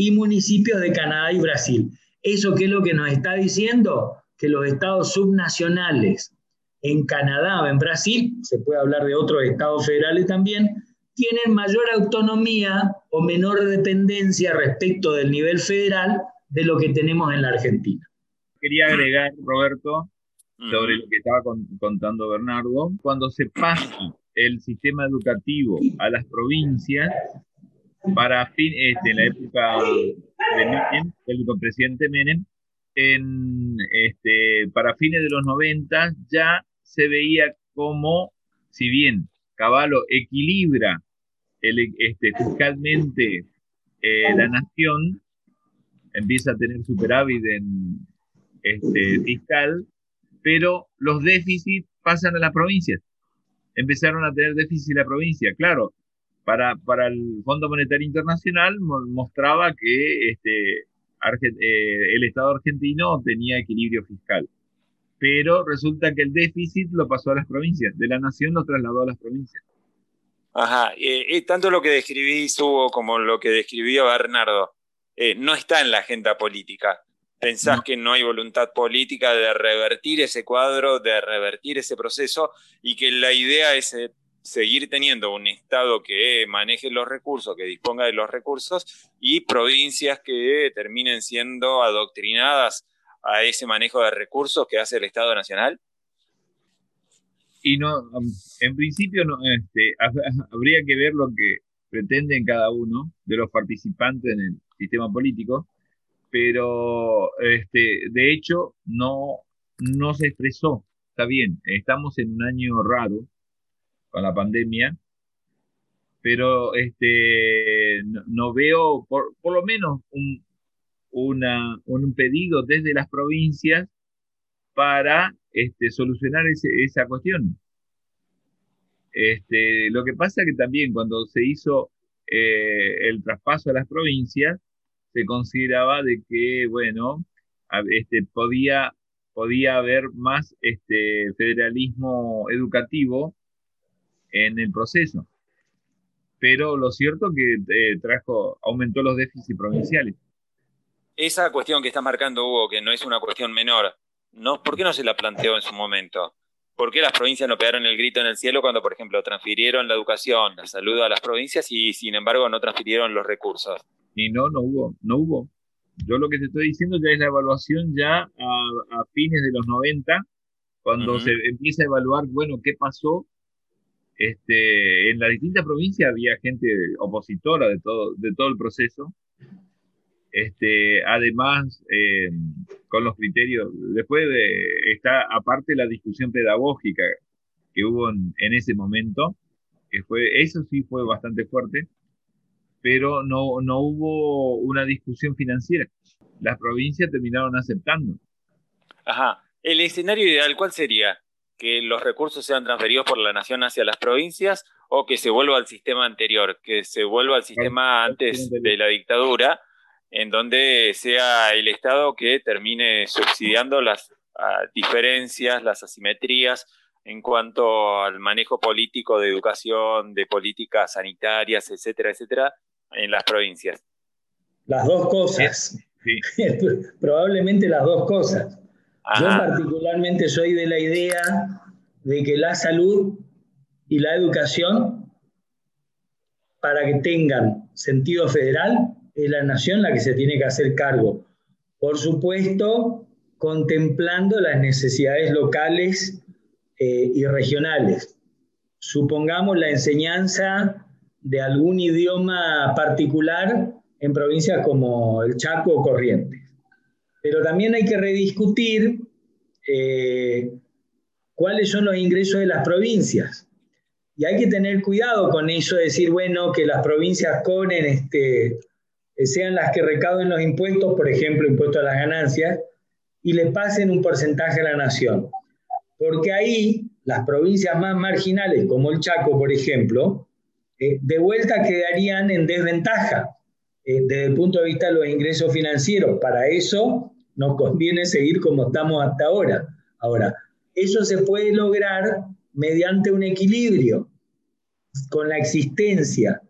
y municipios de Canadá y Brasil. ¿Eso qué es lo que nos está diciendo? Que los estados subnacionales en Canadá o en Brasil, se puede hablar de otros estados federales también, tienen mayor autonomía o menor dependencia respecto del nivel federal de lo que tenemos en la Argentina. Quería agregar, Roberto, sobre lo que estaba contando Bernardo, cuando se pasa el sistema educativo a las provincias, para fin, este, la época de Menem, del presidente Menem, en, este, para fines de los 90 ya se veía como, si bien Caballo equilibra el, este, fiscalmente eh, la nación, empieza a tener superávit en, este, fiscal, pero los déficits pasan a las provincias. Empezaron a tener déficit la provincia. Claro, para, para el Fondo Monetario Internacional mostraba que este, eh, el Estado argentino tenía equilibrio fiscal. Pero resulta que el déficit lo pasó a las provincias, de la nación lo trasladó a las provincias. Ajá, y tanto lo que describí Hugo como lo que describió Bernardo eh, no está en la agenda política. ¿Pensás que no hay voluntad política de revertir ese cuadro, de revertir ese proceso y que la idea es eh, seguir teniendo un Estado que maneje los recursos, que disponga de los recursos, y provincias que terminen siendo adoctrinadas a ese manejo de recursos que hace el Estado Nacional? Y no, um, en principio no, este, (laughs) habría que ver lo que pretenden cada uno de los participantes en el sistema político, pero este, de hecho no, no se expresó. Está bien, estamos en un año raro con la pandemia, pero este, no, veo por, por, lo menos un, un pedido desde las provincias para este, solucionar esa cuestión. Este, lo que pasa es que también cuando se hizo eh, el traspaso a las provincias, se consideraba de que, bueno, este, podía, podía haber más este, federalismo educativo en el proceso. Pero lo cierto que eh, trajo, aumentó los déficits provinciales. Esa cuestión que está marcando Hugo, que no es una cuestión menor, ¿no? ¿por qué no se la planteó en su momento? ¿Por qué las provincias no pegaron el grito en el cielo cuando, por ejemplo, transfirieron la educación, la salud a las provincias y, sin embargo, no transfirieron los recursos? Y no, no hubo, no hubo. Yo lo que te estoy diciendo ya es la evaluación ya a, fines de los 90, cuando se empieza a evaluar, bueno, qué pasó. Este, en las distintas provincias había gente opositora de todo, el proceso. Este, además, eh, con los criterios, después de, está aparte la discusión pedagógica que hubo en, ese momento, que fue, eso sí fue bastante fuerte, pero no, no hubo una discusión financiera. Las provincias terminaron aceptando. Ajá. El escenario ideal, ¿cuál sería? ¿Que los recursos sean transferidos por la nación hacia las provincias o que se vuelva al sistema anterior, que se vuelva al sistema antes de la dictadura? en donde sea el Estado que termine subsidiando las ah, diferencias, las asimetrías en cuanto al manejo político de educación, de políticas sanitarias, etcétera, etcétera, en las provincias. Las dos cosas. (laughs) Probablemente las dos cosas. Yo particularmente soy de la idea de que la salud y la educación, para que tengan sentido federal, es la nación la que se tiene que hacer cargo. Por supuesto, contemplando las necesidades locales eh, y regionales. Supongamos la enseñanza de algún idioma particular en provincias como el Chaco o Corrientes. Pero también hay que rediscutir eh, cuáles son los ingresos de las provincias. Y hay que tener cuidado con eso de decir, bueno, que las provincias cobren este, sean las que recauden los impuestos, por ejemplo, impuestos a las ganancias, y le pasen un porcentaje a la nación. Porque ahí las provincias más marginales, como el Chaco, por ejemplo, eh, de vuelta quedarían en desventaja eh, desde el punto de vista de los ingresos financieros. Para eso nos conviene seguir como estamos hasta ahora. Ahora, eso se puede lograr mediante un equilibrio con la existencia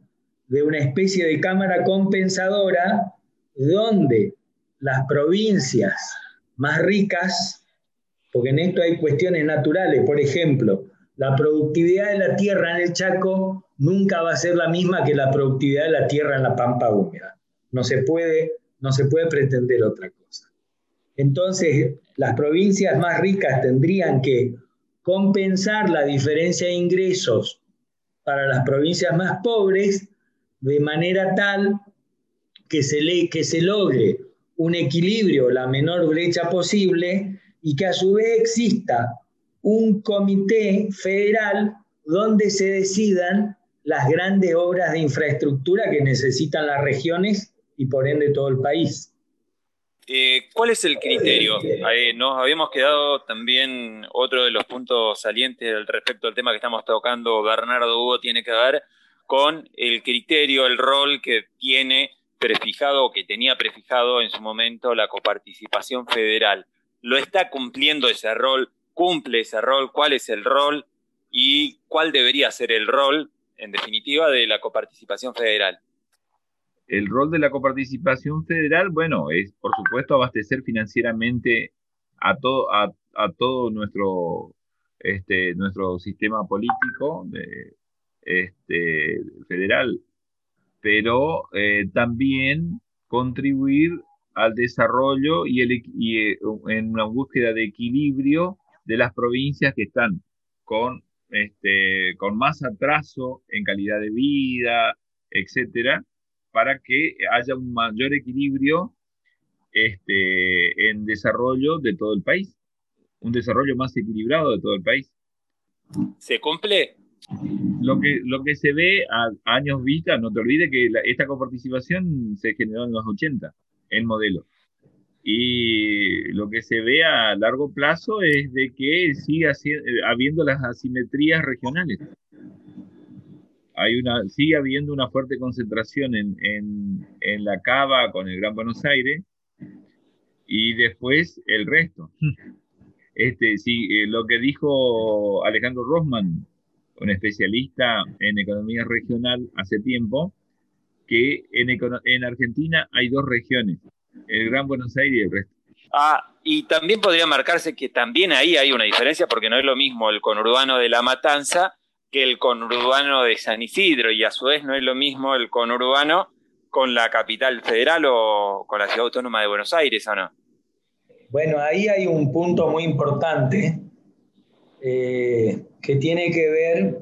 de una especie de cámara compensadora donde las provincias más ricas, porque en esto hay cuestiones naturales, por ejemplo, la productividad de la tierra en el Chaco nunca va a ser la misma que la productividad de la tierra en la pampa húmeda. No se puede, no se puede pretender otra cosa. Entonces, las provincias más ricas tendrían que compensar la diferencia de ingresos para las provincias más pobres de manera tal que se, le, que se logre un equilibrio, la menor brecha posible, y que a su vez exista un comité federal donde se decidan las grandes obras de infraestructura que necesitan las regiones y por ende todo el país. Eh, ¿Cuál es el criterio? Eh, nos habíamos quedado también otro de los puntos salientes respecto al tema que estamos tocando, Bernardo Hugo, tiene que ver con el criterio, el rol que tiene prefijado o que tenía prefijado en su momento la coparticipación federal. ¿Lo está cumpliendo ese rol? ¿Cumple ese rol? ¿Cuál es el rol? ¿Y cuál debería ser el rol, en definitiva, de la coparticipación federal? El rol de la coparticipación federal, bueno, es por supuesto abastecer financieramente a todo, a, todo nuestro, este, nuestro sistema político, este, federal, pero eh, también contribuir al desarrollo y, el, y en una búsqueda de equilibrio de las provincias que están con, este, con más atraso en calidad de vida, etcétera, para que haya un mayor equilibrio este, en desarrollo de todo el país, un desarrollo más equilibrado de todo el país. ¿Se cumple? Lo que, lo que se ve a, años vista, no te olvides que esta coparticipación se generó en los 80, en modelo. Y lo que se ve a largo plazo es de que sigue habiendo las asimetrías regionales. Hay una, sigue habiendo una fuerte concentración en, en, en la Cava con el Gran Buenos Aires y después el resto. (laughs) Este, sí, eh, lo que dijo Alejandro Rosman, un especialista en economía regional hace tiempo, que en, en Argentina hay dos regiones, el Gran Buenos Aires y el resto. Ah, y también podría marcarse que también ahí hay una diferencia, porque no es lo mismo el conurbano de La Matanza que el conurbano de San Isidro, y a su vez no es lo mismo el conurbano con la capital federal o con la ciudad autónoma de Buenos Aires, ¿o no? Bueno, ahí hay un punto muy importante eh, que tiene que ver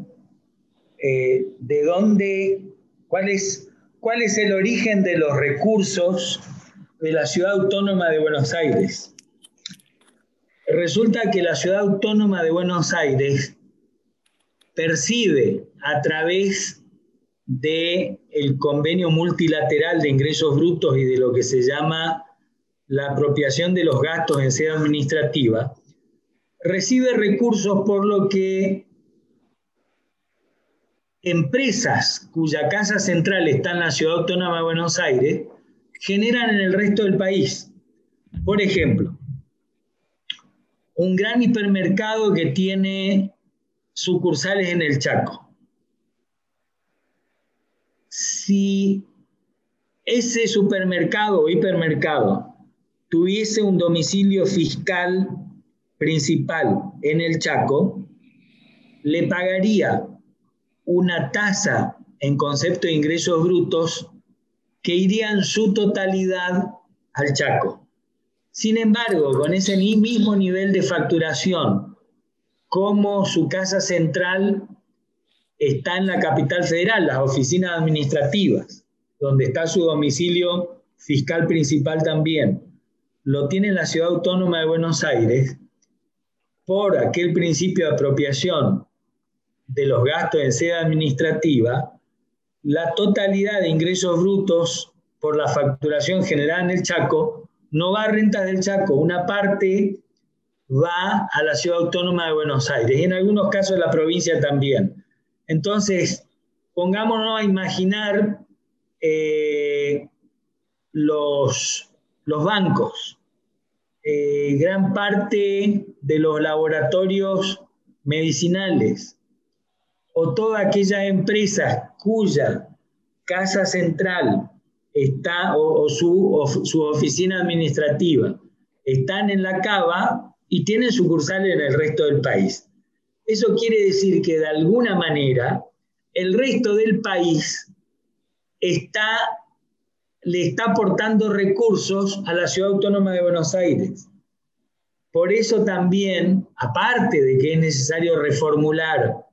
eh, de dónde, cuál es, cuál es el origen de los recursos de la ciudad autónoma de Buenos Aires. Resulta que la ciudad autónoma de Buenos Aires percibe a través del el convenio multilateral de ingresos brutos y de lo que se llama la apropiación de los gastos en sede administrativa, recibe recursos por lo que empresas cuya casa central está en la ciudad autónoma de Buenos Aires generan en el resto del país. Por ejemplo, un gran hipermercado que tiene sucursales en el Chaco. Si ese supermercado o hipermercado tuviese un domicilio fiscal principal en el Chaco, le pagaría una tasa en concepto de ingresos brutos que iría en su totalidad al Chaco. Sin embargo, con ese mismo nivel de facturación, como su casa central está en la capital federal, las oficinas administrativas, donde está su domicilio fiscal principal también, lo tiene la ciudad autónoma de Buenos Aires por aquel principio de apropiación de los gastos en sede administrativa, la totalidad de ingresos brutos por la facturación generada en el Chaco no va a rentas del Chaco, una parte va a la ciudad autónoma de Buenos Aires y en algunos casos la provincia también. Entonces, pongámonos a imaginar eh, los, los bancos eh, gran parte de los laboratorios medicinales o todas aquellas empresas cuya casa central está o, su, su, oficina administrativa están en la cava y tienen sucursales en el resto del país. Eso quiere decir que de alguna manera el resto del país está le está aportando recursos a la Ciudad Autónoma de Buenos Aires. Por eso también, aparte de que es necesario reformular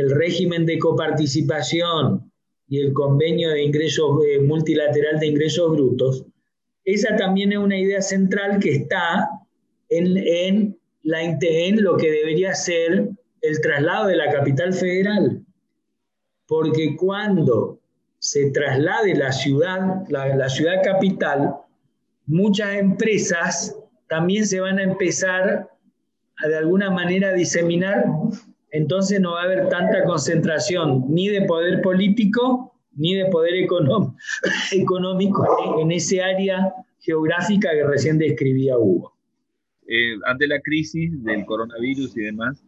el régimen de coparticipación y el convenio de ingresos eh, multilateral de ingresos brutos, esa también es una idea central que está en, en, la, en lo que debería ser el traslado de la capital federal. Porque cuando se traslade la ciudad, la, ciudad capital, muchas empresas también se van a empezar a de alguna manera diseminar, entonces no va a haber tanta concentración ni de poder político ni de poder (coughs) económico en ese área geográfica que recién describía Hugo. Eh, ante la crisis del coronavirus y demás,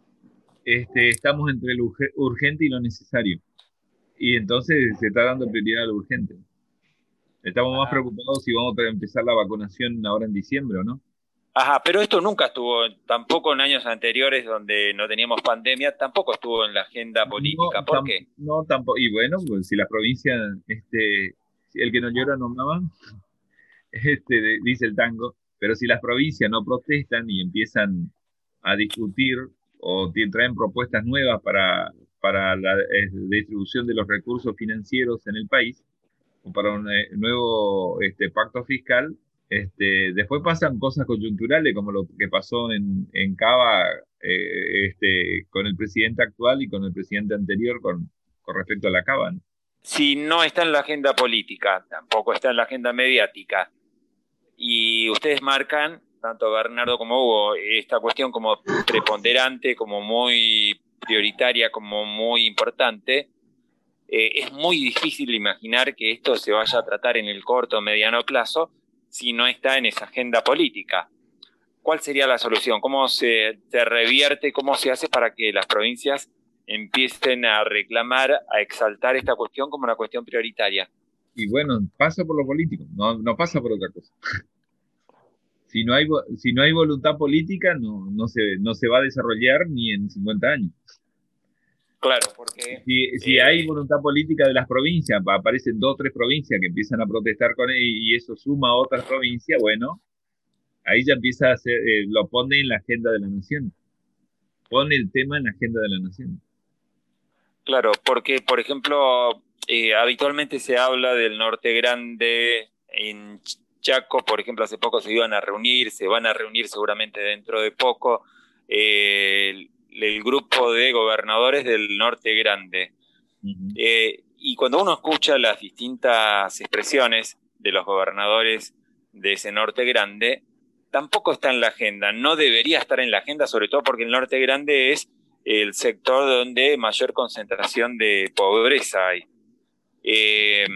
este, estamos entre lo urgente y lo necesario y entonces se está dando prioridad a lo urgente. Estamos más ah. preocupados si vamos a empezar la vacunación ahora en diciembre o no. Ajá, pero esto nunca estuvo, tampoco en años anteriores donde no teníamos pandemia, tampoco estuvo en la agenda política. ¿Por qué? No, tampoco. Y bueno, pues si las provincias, este, el que no llora no mama, (laughs) este, dice el tango, pero si las provincias no protestan y empiezan a discutir o traen propuestas nuevas para, para la eh, distribución de los recursos financieros en el país, o para un eh, nuevo este, pacto fiscal, este, después pasan cosas coyunturales como lo que pasó en, en Cava eh, este, con el presidente actual y con el presidente anterior con, con respecto a la Cava. Si no está en la agenda política, tampoco está en la agenda mediática, y ustedes marcan, tanto Bernardo como Hugo, esta cuestión como preponderante, como muy prioritaria, como muy importante, eh, es muy difícil imaginar que esto se vaya a tratar en el corto o mediano plazo si no está en esa agenda política. ¿Cuál sería la solución? ¿Cómo se, revierte, cómo se hace para que las provincias empiecen a reclamar, a exaltar esta cuestión como una cuestión prioritaria? Y bueno, pasa por lo político, no, pasa por otra cosa. (laughs) si, no hay, voluntad política, no se va a desarrollar ni en 50 años. Claro, porque... Si, hay eh, voluntad política de las provincias, aparecen dos o tres provincias que empiezan a protestar con él y eso suma a otras provincias, bueno, ahí ya empieza a ser, eh, lo pone en la agenda de la nación. Pone el tema en la agenda de la nación. Claro, porque, por ejemplo, eh, habitualmente se habla del norte grande en Chaco, por ejemplo, hace poco se iban a reunir, se van a reunir seguramente dentro de poco el grupo de gobernadores del norte grande. Eh, y cuando uno escucha las distintas expresiones de los gobernadores de ese norte grande, tampoco está en la agenda, no debería estar en la agenda, sobre todo porque el norte grande es el sector donde mayor concentración de pobreza hay. Eh,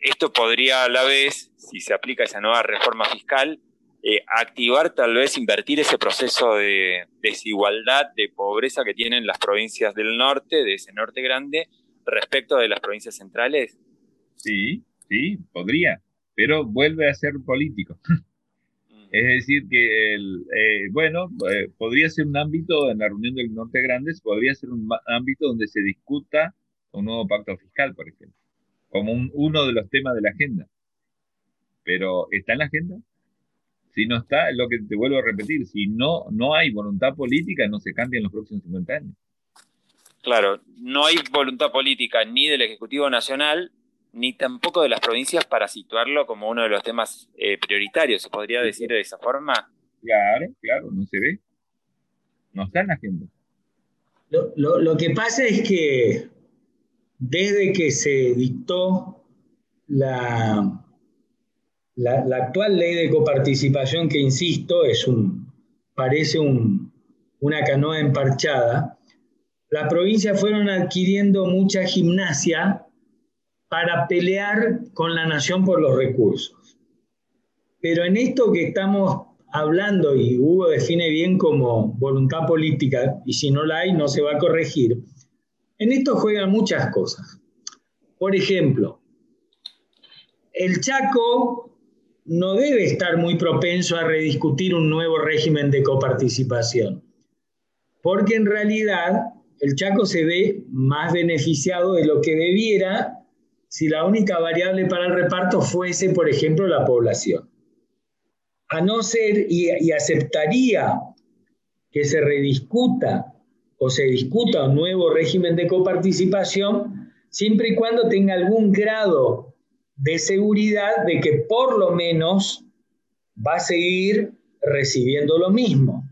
esto podría a la vez, si se aplica esa nueva reforma fiscal, eh, activar, tal vez invertir ese proceso de desigualdad, de pobreza que tienen las provincias del norte, de ese norte grande, respecto de las provincias centrales? Sí, sí, podría, pero vuelve a ser político. (laughs) Mm. Es decir, que, el, eh, bueno, eh, podría ser un ámbito en la reunión del Norte Grande, podría ser un ámbito donde se discuta un nuevo pacto fiscal, por ejemplo, como uno de los temas de la agenda. Pero, ¿está en la agenda? Si no está, es lo que te vuelvo a repetir, si no, no hay voluntad política, no se cambia en los próximos 50 años. Claro, no hay voluntad política ni del Ejecutivo Nacional, ni tampoco de las provincias para situarlo como uno de los temas eh, prioritarios, ¿se podría decir de esa forma? Claro, claro, no se ve. No está en la agenda. lo que pasa es que desde que se dictó la, la, actual ley de coparticipación, que insisto, es un, parece una canoa emparchada, las provincias fueron adquiriendo mucha gimnasia para pelear con la nación por los recursos. Pero en esto que estamos hablando, y Hugo define bien como voluntad política, y si no la hay, no se va a corregir, en esto juegan muchas cosas. Por ejemplo, el Chaco no debe estar muy propenso a rediscutir un nuevo régimen de coparticipación, porque en realidad el Chaco se ve más beneficiado de lo que debiera si la única variable para el reparto fuese, por ejemplo, la población. A no ser, y, aceptaría que se rediscuta o se discuta un nuevo régimen de coparticipación, siempre y cuando tenga algún grado de seguridad de que por lo menos va a seguir recibiendo lo mismo.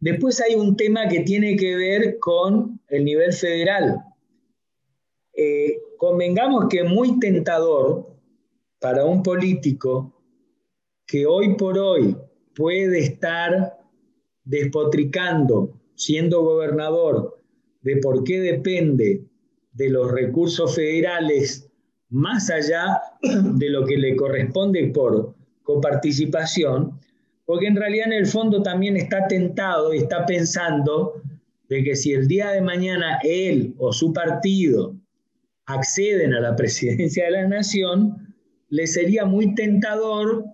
Después hay un tema que tiene que ver con el nivel federal. Eh, convengamos que muy tentador para un político que hoy por hoy puede estar despotricando, siendo gobernador, de por qué depende de los recursos federales más allá de lo que le corresponde por coparticipación, porque en realidad en el fondo también está tentado está pensando de que si el día de mañana él o su partido acceden a la presidencia de la nación, le sería muy tentador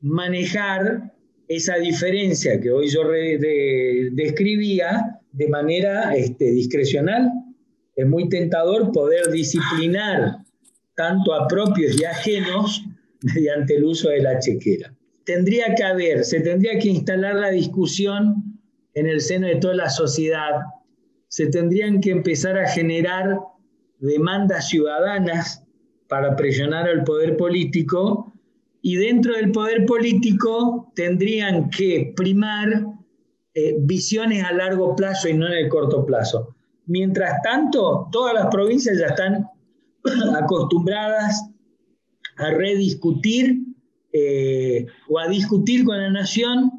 manejar esa diferencia que hoy yo describía de manera este, discrecional. Es muy tentador poder disciplinar tanto a propios y ajenos (laughs) mediante el uso de la chequera. Tendría que haber, se tendría que instalar la discusión en el seno de toda la sociedad, se tendrían que empezar a generar demandas ciudadanas para presionar al poder político y dentro del poder político tendrían que primar eh, visiones a largo plazo y no en el corto plazo. Mientras tanto, todas las provincias ya están (laughs) acostumbradas a rediscutir eh, o a discutir con la nación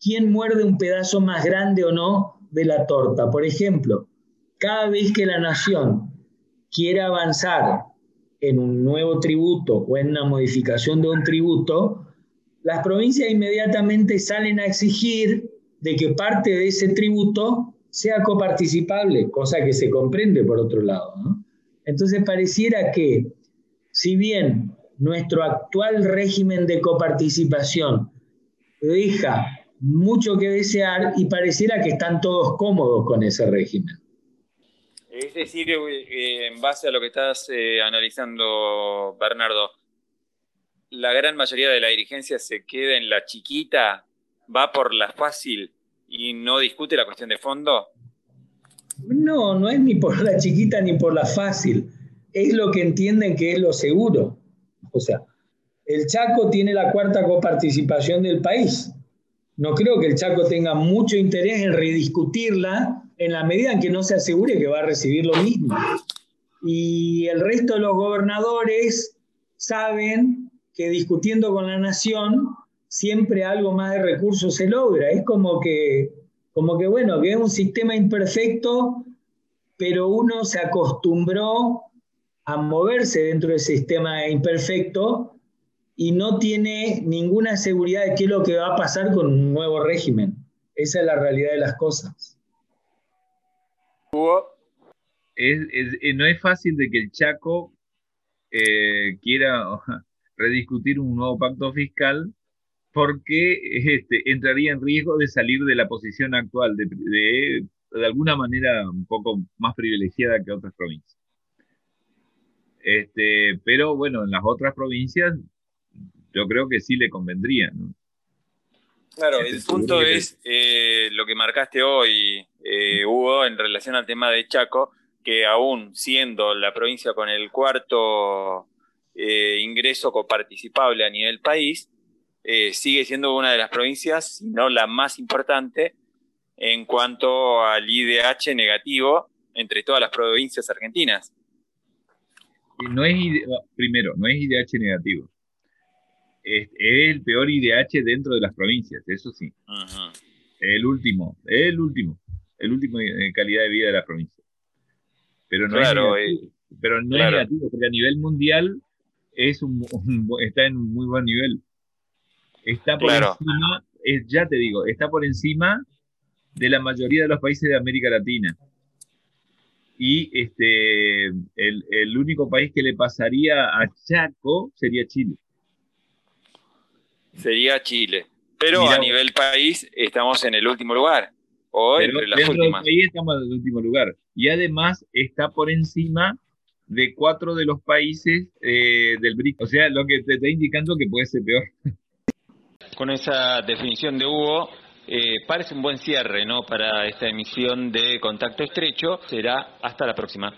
quién muerde un pedazo más grande o no de la torta. Por ejemplo, cada vez que la nación quiere avanzar en un nuevo tributo o en una modificación de un tributo, las provincias inmediatamente salen a exigir de que parte de ese tributo sea coparticipable, cosa que se comprende por otro lado. Entonces pareciera que, si bien nuestro actual régimen de coparticipación deja mucho que desear y pareciera que están todos cómodos con ese régimen. Es decir, eh, en base a lo que estás eh, analizando, Bernardo, la gran mayoría de la dirigencia se queda en la chiquita, va por la fácil y no discute la cuestión de fondo. No, no es ni por la chiquita ni por la fácil. Es lo que entienden que es lo seguro. O sea, el Chaco tiene la cuarta coparticipación del país. No creo que el Chaco tenga mucho interés en rediscutirla en la medida en que no se asegure que va a recibir lo mismo. Y el resto de los gobernadores saben que discutiendo con la nación siempre algo más de recursos se logra. Es como que, como que bueno, que es un sistema imperfecto, pero uno se acostumbró a moverse dentro del sistema imperfecto y no tiene ninguna seguridad de qué es lo que va a pasar con un nuevo régimen. Esa es la realidad de las cosas. Eh, no es fácil de que el Chaco eh, quiera (laughs) rediscutir un nuevo pacto fiscal porque este, entraría en riesgo de salir de la posición actual, de, de, alguna manera un poco más privilegiada que otras provincias. Este, pero bueno, en las otras provincias yo creo que sí le convendría. ¿no? Claro, el punto es eh, lo que marcaste hoy, eh, Hugo, en relación al tema de Chaco, que aún siendo la provincia con el cuarto eh, ingreso coparticipable a nivel país, eh, sigue siendo una de las provincias, si no la más importante, en cuanto al IDH negativo entre todas las provincias argentinas. No es, primero, no es IDH negativo es, el peor IDH dentro de las provincias, eso sí. El último, el último, el último en calidad de vida de la provincia. Pero no, es, negativo, eh, pero no es negativo, porque a nivel mundial es un, está en un muy buen nivel. Está por encima, ya te digo, está por encima de la mayoría de los países de América Latina. Y este, el, el único país que le pasaría a Chaco sería Chile sería Chile. Pero a nivel país estamos en el último lugar. O entre las últimas. Del país estamos en el último lugar. Y además está por encima de cuatro de los países eh, del BRIC. O sea, lo que te está indicando que puede ser peor. (laughs) Con esa definición de Hugo, eh, parece un buen cierre ¿no? para esta emisión de Contacto Estrecho. Será hasta la próxima.